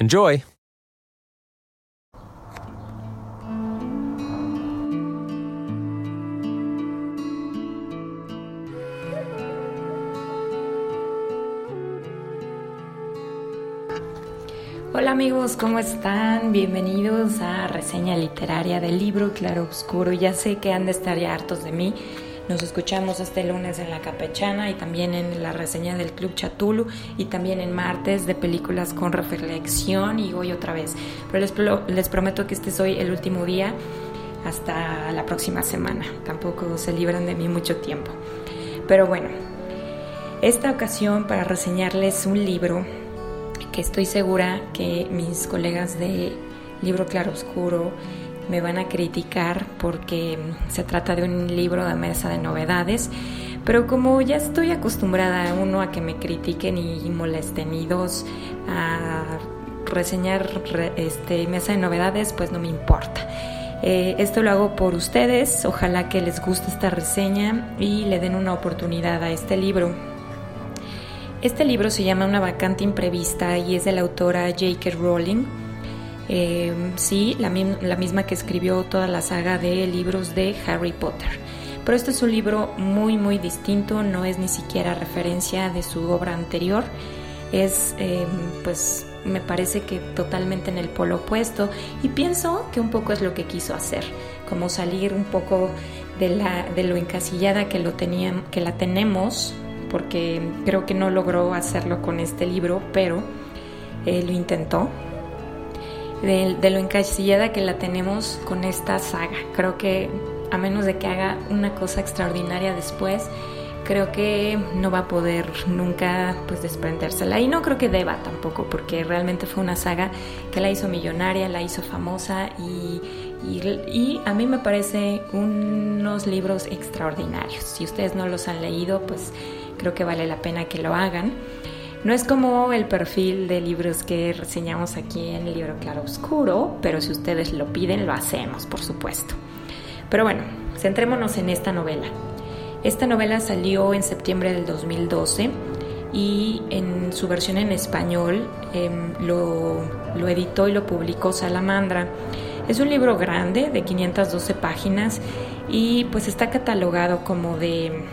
Enjoy! Hola amigos, ¿cómo están? Bienvenidos a reseña literaria del libro Claro Oscuro. Ya sé que han de estar ya hartos de mí. Nos escuchamos este lunes en La Capechana y también en la reseña del Club Chatulu y también en martes de películas con reflexión y hoy otra vez. Pero les, prometo que este es hoy el último día hasta la próxima semana. Tampoco se libran de mí mucho tiempo. Pero bueno, esta ocasión para reseñarles un libro que estoy segura que mis colegas de Libro Claroscuro me van a criticar porque se trata de un libro de mesa de novedades, pero como ya estoy acostumbrada uno a que me critiquen y molesten y dos a reseñar este mesa de novedades, pues no me importa. Eh, esto lo hago por ustedes, ojalá que les guste esta reseña y le den una oportunidad a este libro. Este libro se llama Una vacante imprevista y es de la autora J.K. Rowling. Eh, sí, la, misma que escribió toda la saga de libros de Harry Potter. Pero este es un libro muy, muy distinto, no es ni siquiera referencia de su obra anterior. Es, eh, pues, me parece que totalmente en el polo opuesto y pienso que un poco es lo que quiso hacer, como salir un poco de, lo encasillada que, lo que la tenemos porque creo que no logró hacerlo con este libro, pero eh, lo intentó. De, lo encasillada que la tenemos con esta saga. Creo que a menos de que haga una cosa extraordinaria después, creo que no va a poder nunca pues desprendérsela y no creo que deba tampoco porque realmente fue una saga que la hizo millonaria, la hizo famosa y, y, a mí me parece unos libros extraordinarios. Si ustedes no los han leído, pues creo que vale la pena que lo hagan. No es como el perfil de libros que reseñamos aquí en el libro Claro Oscuro, pero si ustedes lo piden, lo hacemos, por supuesto. Pero bueno, centrémonos en esta novela. Esta novela salió en septiembre del 2012 y en su versión en español em, lo, lo editó y lo publicó Salamandra. Es un libro grande de 512 páginas y pues está catalogado como de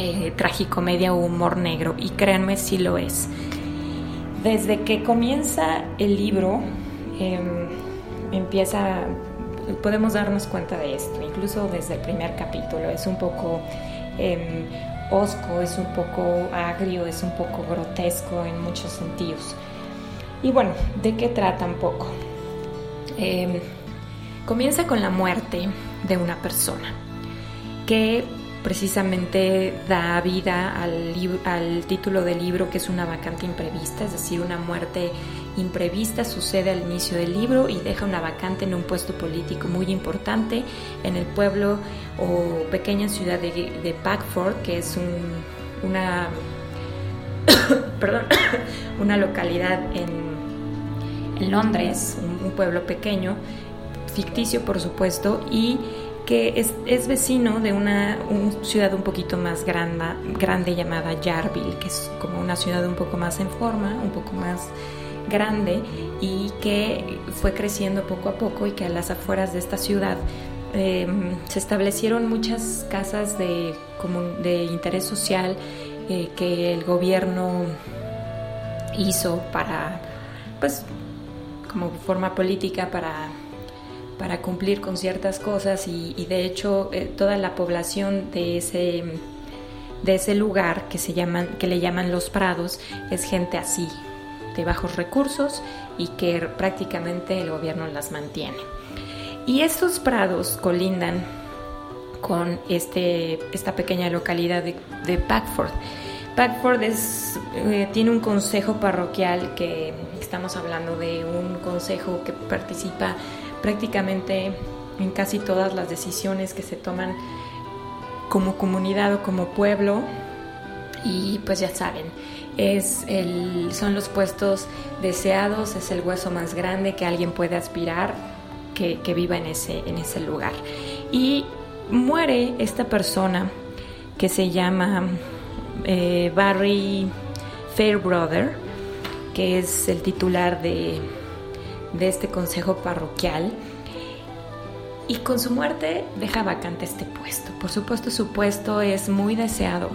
eh, tragicomedia o humor negro y créanme si lo es. Desde que comienza el libro em, empieza, podemos darnos cuenta de esto, incluso desde el primer capítulo, es un poco em, osco, es un poco agrio, es un poco grotesco en muchos sentidos. Y bueno, ¿de qué trata un poco? Em, comienza con la muerte de una persona que precisamente da vida al, título del libro que es una vacante imprevista, es decir, una muerte imprevista sucede al inicio del libro y deja una vacante en un puesto político muy importante en el pueblo o pequeña ciudad de, de Packford, que es un, una, perdón, una localidad en, en Londres, un, un pueblo pequeño, ficticio por supuesto, y que es, vecino de una, ciudad un poquito más grande, grande llamada Yarville, que es como una ciudad un poco más en forma, un poco más grande y que fue creciendo poco a poco y que a las afueras de esta ciudad em, se establecieron muchas casas de, de interés social eh, que el gobierno hizo para, pues, como forma política para para cumplir con ciertas cosas y, de hecho eh, toda la población de ese de ese lugar que se llaman que le llaman los prados es gente así de bajos recursos y que prácticamente el gobierno las mantiene y estos prados colindan con este, esta pequeña localidad de, de Packford. Packford eh, tiene un consejo parroquial que estamos hablando de un consejo que participa prácticamente en casi todas las decisiones que se toman como comunidad o como pueblo y pues ya saben, es el, son los puestos deseados, es el hueso más grande que alguien puede aspirar que, viva en ese, en ese lugar. Y muere esta persona que se llama eh, Barry Fairbrother, que es el titular de, de este consejo parroquial. Y con su muerte deja vacante este puesto. Por supuesto su puesto es muy deseado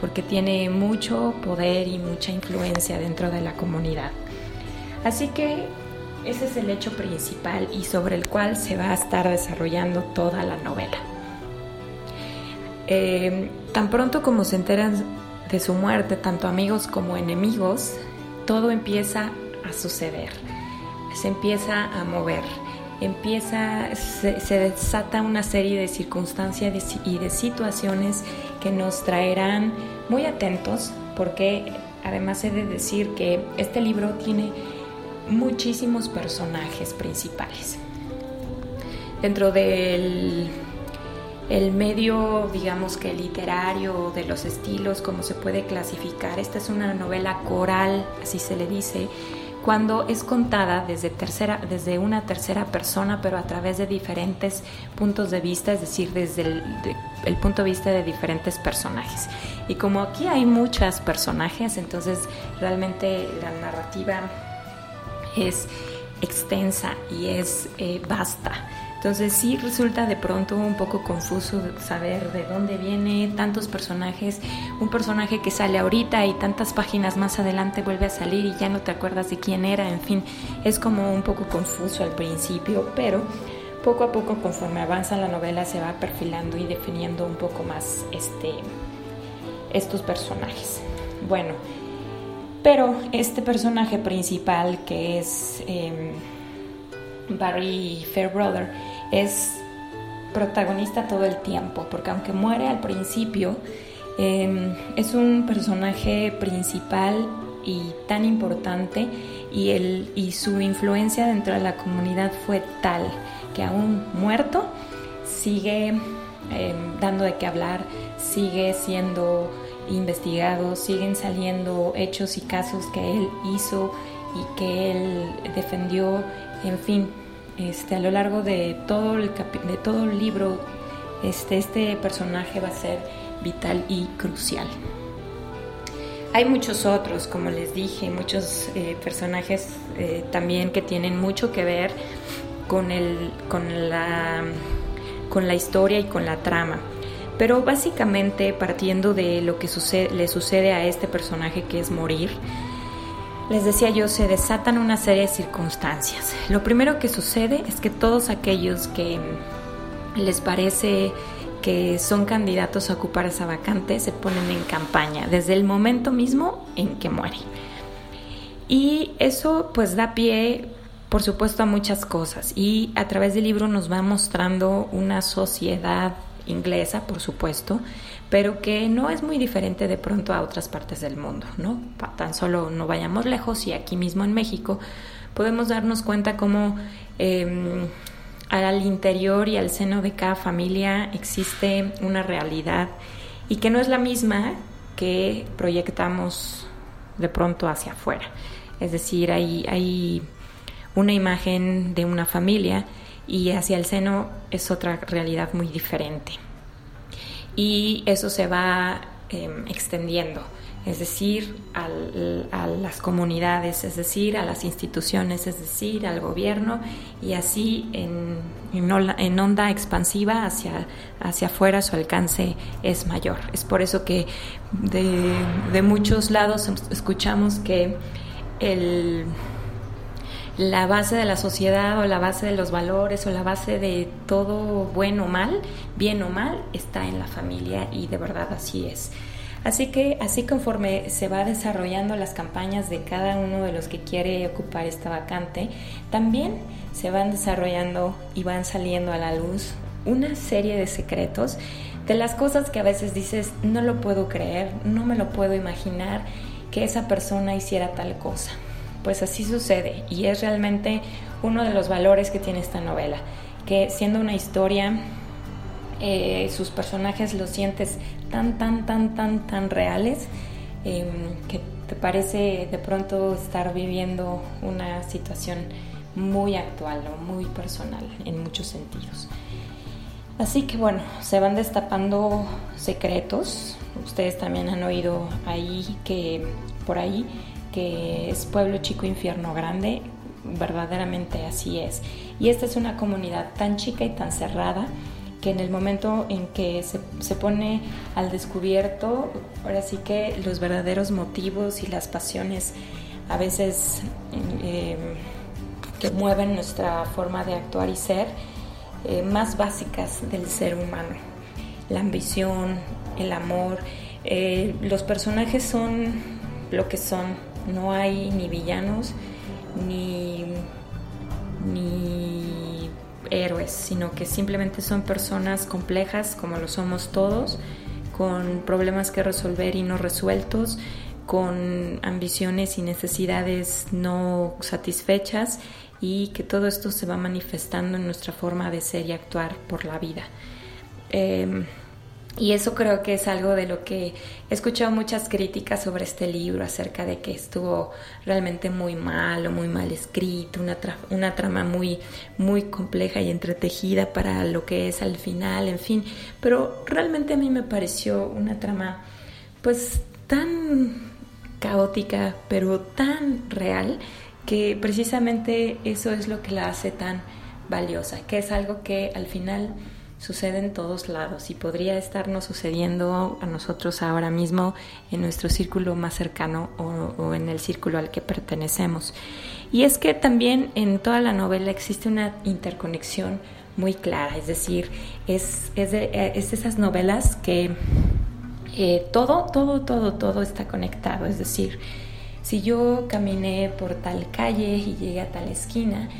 porque tiene mucho poder y mucha influencia dentro de la comunidad. Así que ese es el hecho principal y sobre el cual se va a estar desarrollando toda la novela. Eh, tan pronto como se enteran de su muerte, tanto amigos como enemigos, todo empieza a suceder, se empieza a mover, empieza, se, desata una serie de circunstancias y de situaciones que nos traerán muy atentos, porque además he de decir que este libro tiene muchísimos personajes principales. Dentro del el medio, digamos que literario, de los estilos, como se puede clasificar. Esta es una novela coral, así se le dice, cuando es contada desde, tercera, desde una tercera persona, pero a través de diferentes puntos de vista, es decir, desde el, punto de vista de diferentes personajes. Y como aquí hay muchos personajes, entonces realmente la narrativa es extensa y es eh, vasta. Entonces sí resulta de pronto un poco confuso saber de dónde viene tantos personajes, un personaje que sale ahorita y tantas páginas más adelante vuelve a salir y ya no te acuerdas de quién era, en fin, es como un poco confuso al principio, pero poco a poco conforme avanza la novela se va perfilando y definiendo un poco más este, estos personajes. Bueno, pero este personaje principal que es em, Barry Fairbrother es protagonista todo el tiempo, porque aunque muere al principio, em, es un personaje principal y tan importante y, el, y su influencia dentro de la comunidad fue tal que aún muerto sigue em, dando de qué hablar, sigue siendo investigado, siguen saliendo hechos y casos que él hizo y que él defendió, en fin, este, a lo largo de todo el, de todo el libro, este, este personaje va a ser vital y crucial. Hay muchos otros, como les dije, muchos eh, personajes eh, también que tienen mucho que ver con, el, con, la, con la historia y con la trama. Pero básicamente partiendo de lo que le sucede a este personaje que es morir, les decía yo, se desatan una serie de circunstancias. Lo primero que sucede es que todos aquellos que les parece que son candidatos a ocupar esa vacante se ponen en campaña desde el momento mismo en que muere. Y eso pues da pie, por supuesto, a muchas cosas. Y a través del libro nos va mostrando una sociedad inglesa, por supuesto, pero que no es muy diferente de pronto a otras partes del mundo, ¿no? Tan solo no vayamos lejos y aquí mismo en México podemos darnos cuenta cómo em, al interior y al seno de cada familia existe una realidad y que no es la misma que proyectamos de pronto hacia afuera. Es decir, hay, hay una imagen de una familia y hacia el seno es otra realidad muy diferente. Y eso se va em, extendiendo, es decir, a las comunidades, es decir, a las instituciones, es decir, al gobierno y así en, en, onda expansiva hacia, hacia afuera su alcance es mayor. Es por eso que de, de muchos lados escuchamos que el la base de la sociedad o la base de los valores o la base de todo bueno o mal, bien o mal, está en la familia y de verdad así es. Así que así conforme se va desarrollando las campañas de cada uno de los que quiere ocupar esta vacante, también se van desarrollando y van saliendo a la luz una serie de secretos de las cosas que a veces dices, no lo puedo creer, no me lo puedo imaginar que esa persona hiciera tal cosa. Pues así sucede y es realmente uno de los valores que tiene esta novela, que siendo una historia, eh, sus personajes los sientes tan, tan, tan, tan, tan reales em, que te parece de pronto estar viviendo una situación muy actual o muy personal en muchos sentidos. Así que bueno, se van destapando secretos. Ustedes también han oído ahí que por ahí que es pueblo chico, infierno grande. Verdaderamente así es. Y esta es una comunidad tan chica y tan cerrada que en el momento en que se, pone al descubierto, ahora sí que los verdaderos motivos y las pasiones a veces eh, que mueven nuestra forma de actuar y ser, eh, más básicas del ser humano. La ambición, el amor. Eh, los personajes son lo que son. No hay ni villanos ni, ni héroes, sino que simplemente son personas complejas como lo somos todos, con problemas que resolver y no resueltos, con ambiciones y necesidades no satisfechas y que todo esto se va manifestando en nuestra forma de ser y actuar por la vida. Em, y eso creo que es algo de lo que he escuchado muchas críticas sobre este libro acerca de que estuvo realmente muy mal o muy mal escrito, una, una trama muy, muy compleja y entretejida para lo que es al final, en fin. Pero realmente a mí me pareció una trama pues tan caótica, pero tan real que precisamente eso es lo que la hace tan valiosa, que es algo que al final sucede en todos lados y podría estarnos sucediendo a nosotros ahora mismo en nuestro círculo más cercano o, en el círculo al que pertenecemos. Y es que también en toda la novela existe una interconexión muy clara, es decir, es, es, de, esas novelas que eh, todo, todo, todo, todo está conectado, es decir, si yo caminé por tal calle y llegué a tal esquina,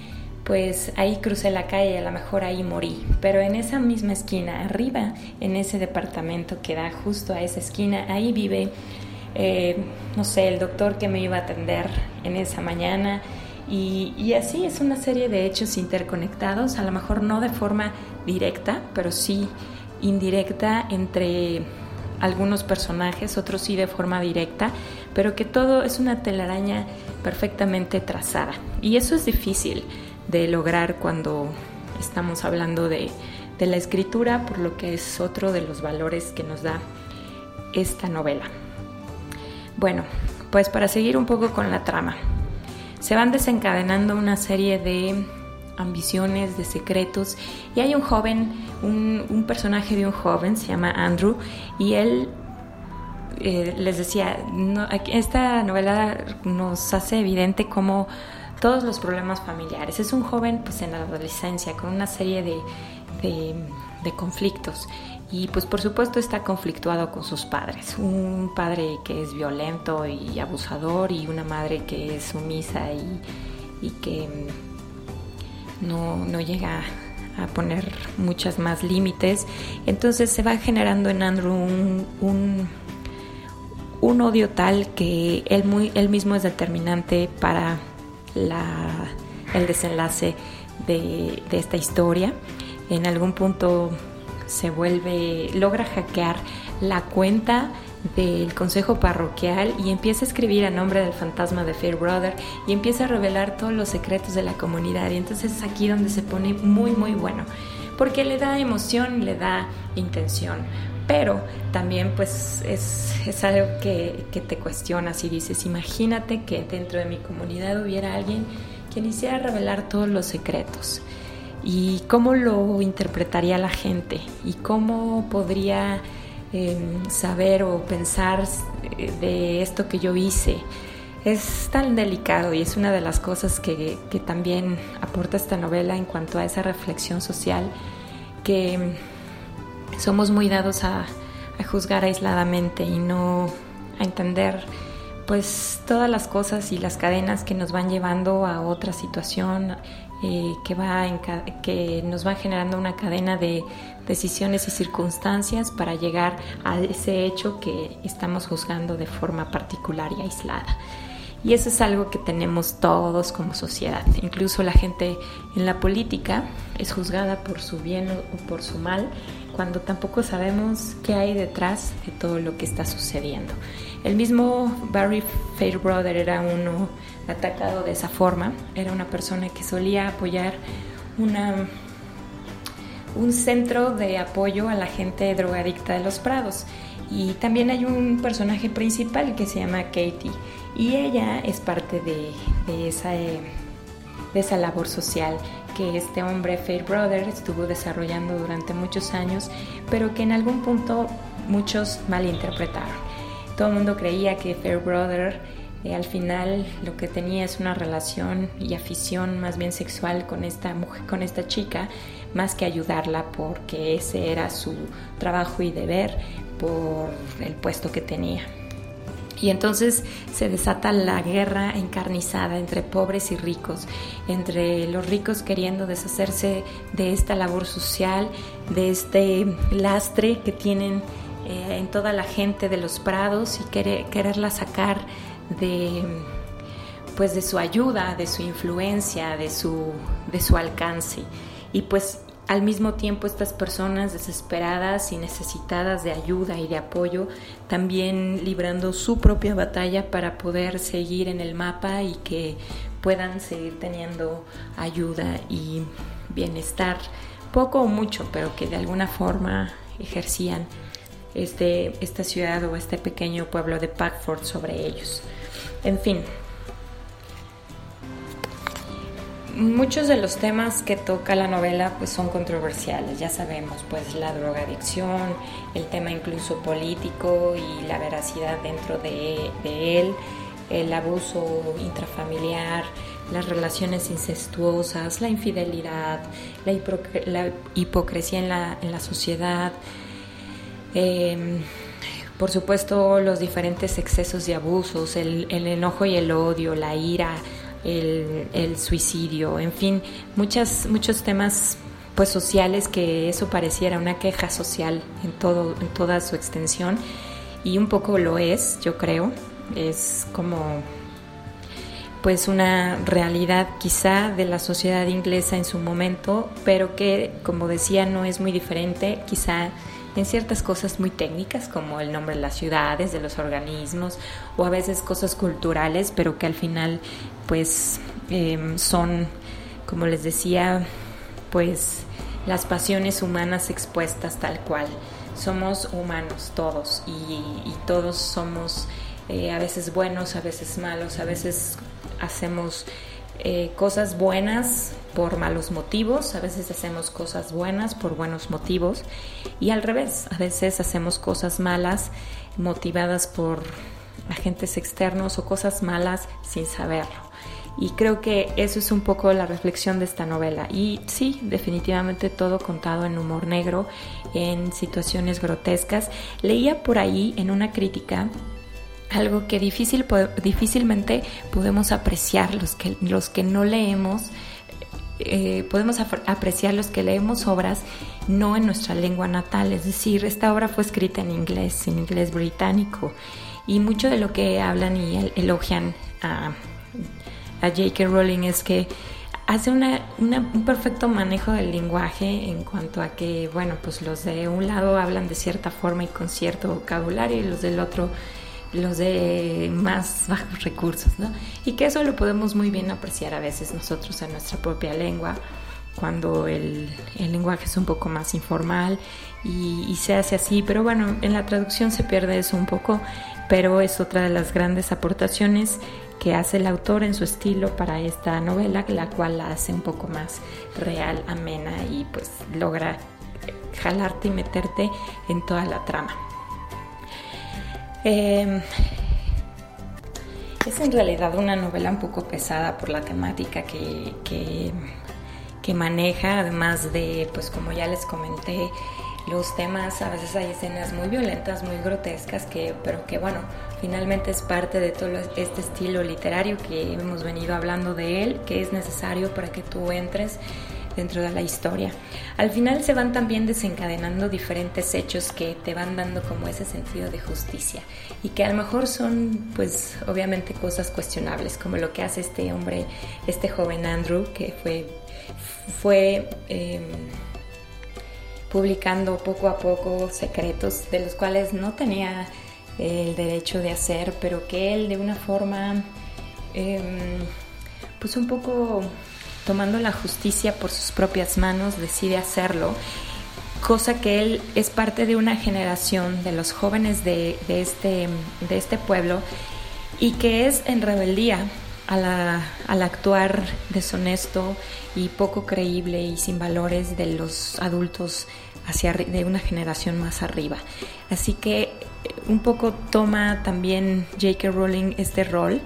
pues ahí crucé la calle, a lo mejor ahí morí. Pero en esa misma esquina, arriba, en ese departamento que da justo a esa esquina, ahí vive, eh, no sé, el doctor que me iba a atender en esa mañana. Y, y, así es una serie de hechos interconectados, a lo mejor no de forma directa, pero sí indirecta entre algunos personajes, otros sí de forma directa, pero que todo es una telaraña perfectamente trazada. Y eso es difícil de lograr cuando estamos hablando de, la escritura, por lo que es otro de los valores que nos da esta novela. Bueno, pues para seguir un poco con la trama, se van desencadenando una serie de ambiciones, de secretos. Y hay un joven, un, personaje de un joven, se llama Andrew, y él eh, les decía, esta novela nos hace evidente cómo todos los problemas familiares. Es un joven pues en la adolescencia con una serie de, de, conflictos y pues por supuesto está conflictuado con sus padres. Un padre que es violento y abusador y una madre que es sumisa y, que no, llega a poner muchas más límites. Entonces se va generando en Andrew un, un, odio tal que él, muy, él mismo es determinante para el desenlace de, esta historia. En algún punto se vuelve, logra hackear la cuenta del consejo parroquial y empieza a escribir a nombre del fantasma de Fairbrother y empieza a revelar todos los secretos de la comunidad y entonces es aquí donde se pone muy muy bueno porque le da emoción, le da intención pero también pues es, es algo que, que, te cuestionas y dices imagínate que dentro de mi comunidad hubiera alguien quien hiciera revelar todos los secretos y cómo lo interpretaría la gente y cómo podría saber o pensar eh, de esto que yo hice. es tan delicado y es una de las cosas que, también aporta esta novela en cuanto a esa reflexión social que somos muy dados a, juzgar aisladamente y no a entender pues todas las cosas y las cadenas que nos van llevando a otra situación eh, que, va que nos va generando una cadena de decisiones y circunstancias para llegar a ese hecho que estamos juzgando de forma particular y aislada. Y eso es algo que tenemos todos como sociedad. Incluso la gente en la política es juzgada por su bien o por su mal, cuando tampoco sabemos qué hay detrás de todo lo que está sucediendo. El mismo Barry Fairbrother era uno atacado de esa forma. Era una persona que solía apoyar una, un centro de apoyo a la gente drogadicta de los Prados. Y también hay un personaje principal que se llama Katie. Y ella es parte de, esa, de esa labor social que este hombre, Fairbrother, estuvo desarrollando durante muchos años, pero que en algún punto muchos malinterpretaron. Todo el mundo creía que Fairbrother eh, al final lo que tenía es una relación y afición más bien sexual con esta mujer, con esta chica, más que ayudarla porque ese era su trabajo y deber por el puesto que tenía. Y entonces se desata la guerra encarnizada entre pobres y ricos, entre los ricos queriendo deshacerse de esta labor social, de este lastre que tienen eh, en toda la gente de los prados y quererla sacar de pues de su ayuda, de su influencia, de su, de su alcance. Y pues al mismo tiempo estas personas desesperadas y necesitadas de ayuda y de apoyo, también librando su propia batalla para poder seguir en el mapa y que puedan seguir teniendo ayuda y bienestar, poco o mucho, pero que de alguna forma ejercían este, esta ciudad o este pequeño pueblo de Packford sobre ellos. En fin, muchos de los temas que toca la novela pues son controversiales, ya sabemos, pues la drogadicción, el tema incluso político y la veracidad dentro de, él, el abuso intrafamiliar, las relaciones incestuosas, la infidelidad, la, hipocresía en la, en la sociedad, Em, por supuesto, los diferentes excesos y abusos, el, enojo y el odio, la ira, el, suicidio, en fin, muchas, muchos temas pues sociales que eso pareciera una queja social en todo en toda su extensión y un poco lo es yo creo es como pues una realidad quizá de la sociedad inglesa en su momento pero que como decía no es muy diferente quizá en ciertas cosas muy técnicas como el nombre de las ciudades, de los organismos o a veces cosas culturales, pero que al final pues em, son, como les decía, pues las pasiones humanas expuestas tal cual. Somos humanos todos y, todos somos eh, a veces buenos, a veces malos, a veces hacemos eh, cosas buenas por malos motivos, a veces hacemos cosas buenas por buenos motivos y al revés, a veces hacemos cosas malas motivadas por agentes externos o cosas malas sin saberlo. Y creo que eso es un poco la reflexión de esta novela. Y sí, definitivamente todo contado en humor negro, en situaciones grotescas. Leía por ahí en una crítica algo que difícil, difícilmente podemos apreciar los que, los que no leemos. Eh, podemos apreciar los que leemos obras no en nuestra lengua natal, es decir, esta obra fue escrita en inglés, en inglés británico, y mucho de lo que hablan y elogian a, a J.K. Rowling es que hace una, un perfecto manejo del lenguaje en cuanto a que, bueno, pues los de un lado hablan de cierta forma y con cierto vocabulario y los del otro los de más bajos recursos, ¿no? Y que eso lo podemos muy bien apreciar a veces nosotros en nuestra propia lengua, cuando el, lenguaje es un poco más informal y, y, se hace así, pero bueno, en la traducción se pierde eso un poco, pero es otra de las grandes aportaciones que hace el autor en su estilo para esta novela, la cual la hace un poco más real, amena y pues logra jalarte y meterte en toda la trama. Em, Es en realidad una novela un poco pesada por la temática que, que, que maneja, además de, pues como ya les comenté, los temas, a veces hay escenas muy violentas, muy grotescas, que, pero que bueno, finalmente es parte de todo este estilo literario que hemos venido hablando de él, que es necesario para que tú entres dentro de la historia. Al final se van también desencadenando diferentes hechos que te van dando como ese sentido de justicia y que a lo mejor son pues obviamente cosas cuestionables como lo que hace este hombre, este joven Andrew que fue, fue em, publicando poco a poco secretos de los cuales no tenía el derecho de hacer, pero que él de una forma em, pues un poco tomando la justicia por sus propias manos, decide hacerlo, cosa que él es parte de una generación de los jóvenes de, este, de este pueblo y que es en rebeldía al actuar deshonesto y poco creíble y sin valores de los adultos hacia de una generación más arriba. Así que eh, un poco toma también J.K. Rowling este rol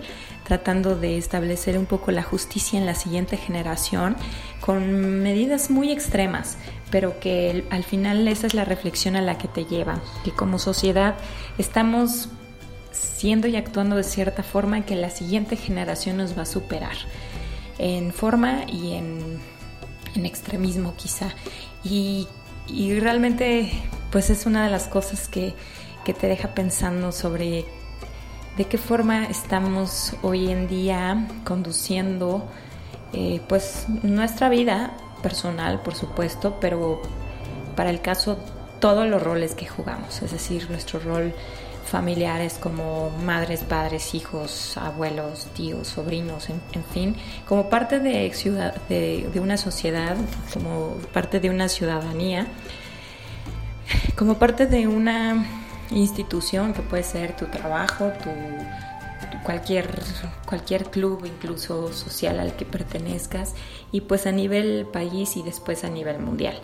tratando de establecer un poco la justicia en la siguiente generación con medidas muy extremas, pero que al final esa es la reflexión a la que te lleva, que como sociedad estamos siendo y actuando de cierta forma que la siguiente generación nos va a superar en forma y en, extremismo quizá. Y, realmente pues es una de las cosas que, que te deja pensando sobre de qué forma estamos hoy en día conduciendo eh, pues nuestra vida personal, por supuesto, pero para el caso todos los roles que jugamos, es decir, nuestro rol familiares como madres, padres, hijos, abuelos, tíos, sobrinos, en, fin, como parte de, ciudad, de, de una sociedad, como parte de una ciudadanía, como parte de una institución que puede ser tu trabajo, tu, cualquier, cualquier club, incluso social al que pertenezcas, y pues a nivel país y después a nivel mundial.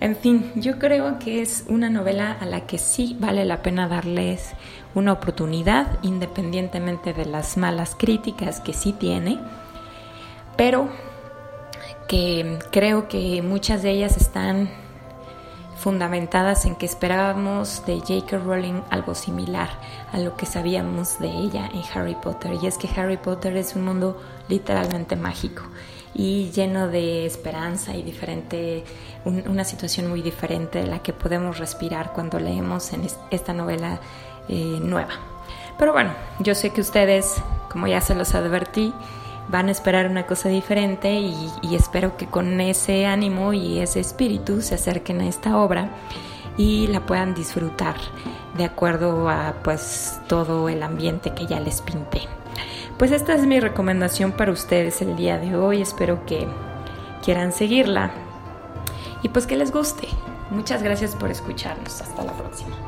En fin, yo creo que es una novela a la que sí vale la pena darles una oportunidad, independientemente de las malas críticas que sí tiene, pero que creo que muchas de ellas están fundamentadas en que esperábamos de J.K. Rowling algo similar a lo que sabíamos de ella en Harry Potter. Y es que Harry Potter es un mundo literalmente mágico y lleno de esperanza y diferente, una situación muy diferente de la que podemos respirar cuando leemos en esta novela eh, nueva. Pero bueno, yo sé que ustedes, como ya se los advertí, van a esperar una cosa diferente y, espero que con ese ánimo y ese espíritu se acerquen a esta obra y la puedan disfrutar de acuerdo a pues todo el ambiente que ya les pinté. Pues esta es mi recomendación para ustedes el día de hoy, espero que quieran seguirla y pues que les guste. Muchas gracias por escucharnos, hasta la próxima.